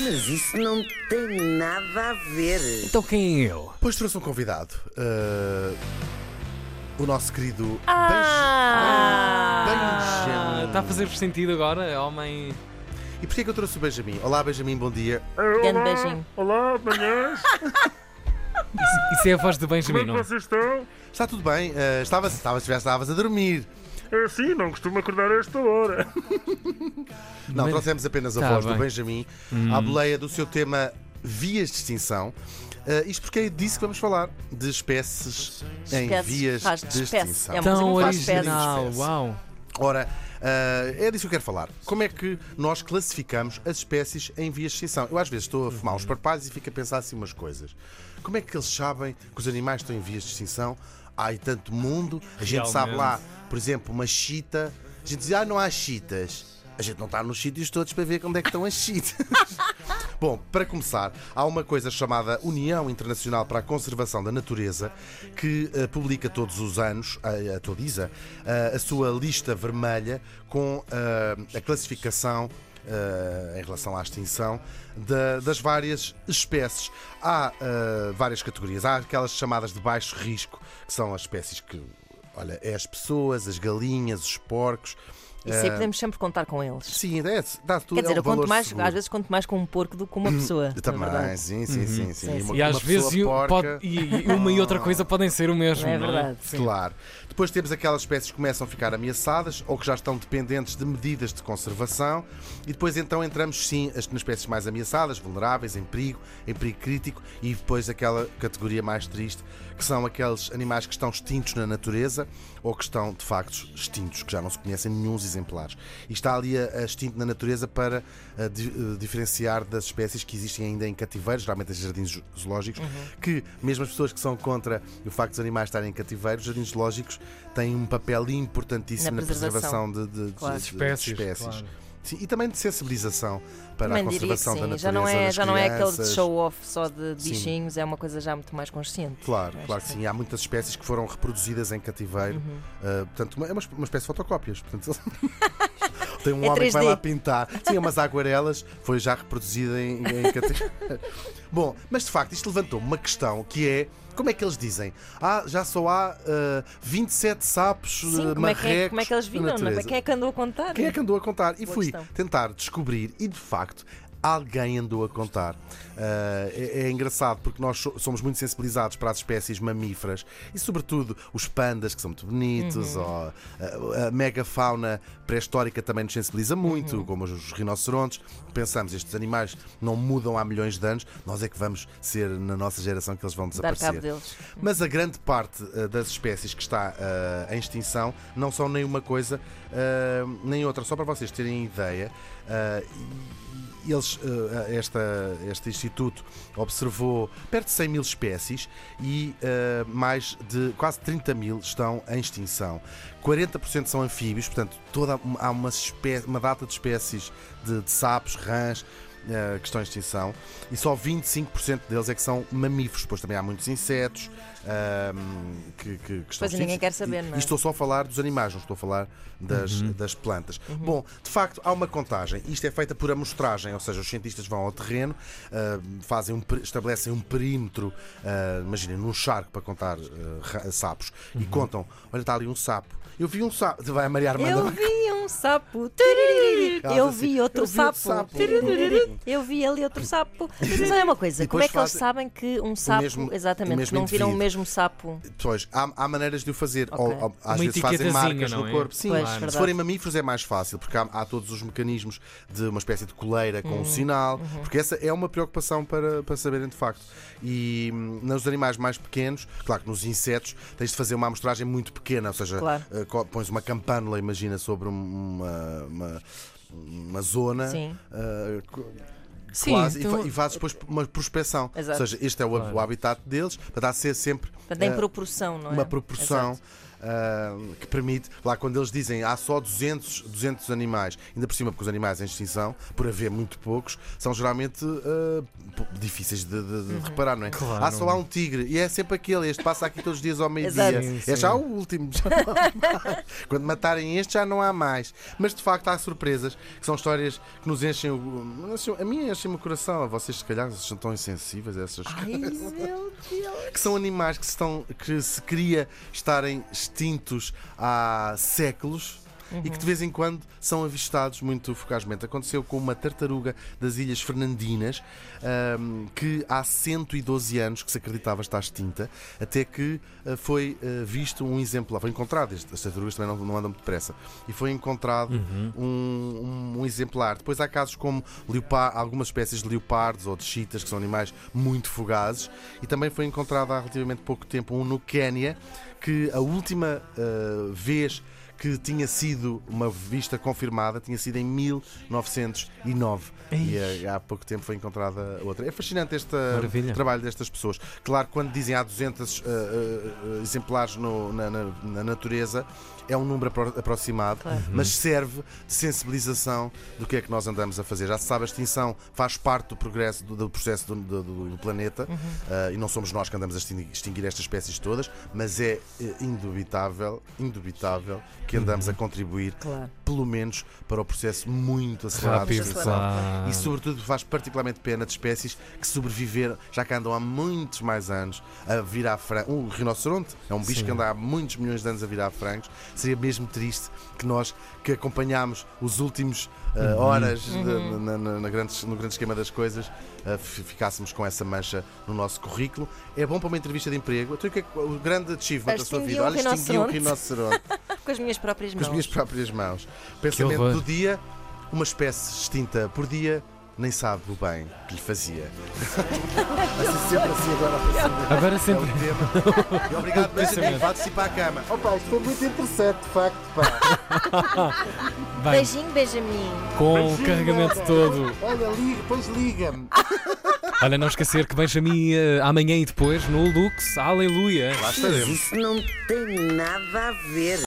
Mas isso não tem nada a ver. Então quem é ele? Pois trouxe um convidado. uh, o nosso querido Ah! Benjamin. Está a fazer sentido agora, homem. E porquê que eu trouxe o Benjamin? Olá, Benjamin, bom dia. Grande beijinho. Olá, manhãs, Isso, isso é a voz de como Benjamin, é que não? vocês estão? Está tudo bem? Uh, estavas, estavas, estavas a dormir. É assim, não costumo acordar a esta hora. Não, Mas- trouxemos apenas a Tá voz bem. do Benjamin à boleia do seu tema Vias de Extinção. Uh, isto porque é disso que vamos falar, de espécies em Espécies, vias faz de de espécie. extinção. É uma Tão original, uau. Ora, uh, é disso que eu quero falar. Como é que nós classificamos as espécies em vias de extinção? Eu às vezes estou a fumar uns parpalhos e fico a pensar assim umas coisas. Como é que eles sabem que os animais estão em vias de extinção? Há tanto mundo, a gente sabe lá, por exemplo, uma chita. A gente diz, ah, não há chitas. A gente não está nos sítios todos para ver onde é que estão as chitas. Bom, para começar, há uma coisa chamada União Internacional para a Conservação da Natureza que eh, publica todos os anos, a, a Todiza, eh, a sua lista vermelha com eh, a classificação eh, em relação à extinção da- das várias espécies. Há eh, várias categorias. Há aquelas chamadas de baixo risco, que são as espécies que, olha, é as pessoas, as galinhas, os porcos. Isso aí podemos sempre contar com eles. Sim, é, dá tudo. Quer dizer, é um eu conto mais, seguro. às vezes conto mais com um porco do que com uma pessoa. Eu na Também, verdade. sim, sim, sim, sim. Sim, sim. Uma- E às uma vezes pessoa e- pode- e, e uma e outra coisa podem ser o mesmo. É não verdade. Sim. Claro. Depois temos aquelas espécies que começam a ficar ameaçadas ou que já estão dependentes de medidas de conservação. E depois então entramos sim as- nas espécies mais ameaçadas, vulneráveis, em perigo, em perigo crítico. E depois aquela categoria mais triste, que são aqueles animais que estão extintos na natureza ou que estão de facto extintos, que já não se conhecem nenhum exemplares. E está ali a, a extinto na natureza para a di- eh, diferenciar das espécies que existem ainda em cativeiros, geralmente em jardins zo- zoológicos, que mesmo as pessoas que são contra o facto dos animais estarem em cativeiro, os jardins zoológicos têm um papel importantíssimo Na na preservação. preservação de, de- Claro. de- de Espécies, espécies. claro. Sim, e também de sensibilização para Também a conservação da sim. natureza. Já não é, já não é aquele show-off só de Sim. bichinhos, é uma coisa já muito mais consciente. Claro, claro que sim. Há muitas espécies que foram reproduzidas em cativeiro. Uhum. Uh, portanto, é uma, uma espécie de fotocópias. Portanto, Tem um É homem que vai 3D. lá pintar. Sim, umas aguarelas, foi já reproduzida em, em. Bom, mas de facto, isto levantou uma questão que é. Como é que eles dizem? Ah, já só há uh, 27 sapos Sim, uh, como é, que, é- como é que eles viram? É? Quem é que andou a contar? Quem é que andou a contar? E Boa fui questão. tentar descobrir, e de facto, alguém andou a contar. Ah, é, é engraçado porque nós so- somos muito sensibilizados para as espécies mamíferas e, sobretudo, os pandas, que são muito bonitos, Uhum. ou a, a megafauna pré-histórica também nos sensibiliza muito, Uhum. como os, rinocerontes. Pensamos, estes animais não mudam há milhões de anos, nós é que vamos ser na nossa geração que eles vão desaparecer. Mas a grande parte uh, das espécies que está uh, em extinção não são nem uma coisa uh, nem outra. Só para vocês terem ideia, uh, eles, uh, esta, este instituto observou perto de 100 mil espécies e uh, mais de quase 30 mil estão em extinção. 40% são anfíbios, portanto, toda, há uma, espé- uma data de espécies de, de sapos, rãs, eh, que estão em extinção e só 25% deles é que são mamíferos. Depois também há muitos insetos ahm, que, que, que estão Pois, e ninguém extintos. quer saber, não é? E estou só a falar dos animais, não estou a falar das, das plantas. Bom, de facto, há uma contagem. Isto é feita por amostragem, ou seja, os cientistas vão ao terreno, ah, fazem um, estabelecem um perímetro, ah, imaginem, num charco para contar sapos, e contam: olha, está ali um sapo. Eu vi um sapo. Vai a Maria Armanda. Eu vi um sapo. turururu. Ela Eu vi outro "Eu vi outro sapo. sapo." Eu vi ali outro sapo. Mas olha uma coisa, como é que eles sabem que um sapo. exatamente, mesmo não viram o mesmo sapo? Pois, há, há maneiras de o fazer. Às Uma vezes fazem marcas no é? corpo. Sim, Pois, se forem mamíferos é mais fácil, porque há, há todos os mecanismos de uma espécie de coleira com Uhum, um sinal, porque essa é uma preocupação para, para saberem de facto. E hum, nos animais mais pequenos, claro que nos insetos, tens de fazer uma amostragem muito pequena, ou seja, Claro. eh, pões uma campânula, imagina, sobre um- uma, uma, uma zona. Sim. co- Sim, quase, fa- e, fazes depois uma prospeção. Exato. Ou seja, este é o, Claro. o habitat deles, para dar a ser sempre Portanto, em eh, proporção, não é? uma proporção. Exato. Que permite, lá quando eles dizem há só 200, 200 animais, ainda por cima porque os animais em extinção, por haver muito poucos, são geralmente p- difíceis de, de- de reparar, não é? Claro. Há só lá um tigre e é sempre aquele, este passa aqui todos os dias ao meio-dia. É já o último. já não há mais. Quando matarem este já não há mais. Mas de facto há surpresas, que são histórias que nos enchem o. A mim enchem o coração, a vocês se calhar são tão insensíveis a essas Ai, meu Deus. que são animais que se, estão, que se queria estarem extintos há séculos. E que de vez em quando são avistados muito fugazmente. Aconteceu com uma tartaruga das Ilhas Fernandinas, ahm, que há 112 anos que se acreditava estar extinta, até que ah, foi ah, visto um exemplar. Foi encontrado, as tartarugas também não, não andam muito depressa, e foi encontrado um, um- um exemplar. Depois há casos como leopar, algumas espécies de leopardos ou de chitas, que são animais muito fugazes, e também foi encontrado há relativamente pouco tempo um no Quénia, que a última ah, vez que tinha sido uma vista confirmada tinha sido em 1909 e eh, há pouco tempo foi encontrada outra. É fascinante este eh, Maravilha. trabalho destas pessoas. Claro, quando dizem há 200 eh, eh, exemplares no- na, na- na natureza, é um número apro- aproximado, Claro. mas serve de sensibilização do que é que nós andamos a fazer. Já se sabe, a extinção faz parte do progresso do, do processo do, do- do- planeta eh, e não somos nós que andamos a extinguir, extinguir estas espécies todas, mas é eh, indubitável, indubitável que andamos a contribuir Claro. Pelo menos para o processo muito acelerado de Rápido, extinção. claro. E sobretudo faz particularmente pena de espécies que sobreviveram, já que andam há muitos mais anos a vir à franga. O rinoceronte é um bicho Sim. que anda há muitos milhões de anos a vir à frangos. Seria mesmo triste que nós que acompanhámos os últimos uh, Uhum. horas de- na, na- na grandes- no grande esquema das coisas uh, fi- ficássemos com essa mancha no nosso currículo. É bom para uma entrevista de emprego. Então, o, que é o grande achievement da sua vida? Olha, extingui um rinoceronte. Com as minhas próprias com mãos. as minhas próprias mãos. Pensamento do dia, uma espécie extinta por dia, nem sabe o bem que lhe fazia. assim sempre assim agora a pensamento. Agora É sempre. o tema. E obrigado, Benjamin. Pensamento. Vá participar à cama. Opa, isto foi muito interessante, de facto. Pá. Bem, Beijinho, Benjamin. com o carregamento todo. Olha, liga, depois liga-me. Olha, não esquecer que Benjamin eh, amanhã e depois no Lux. Aleluia. Lá estaremos. Isso não tem nada a ver.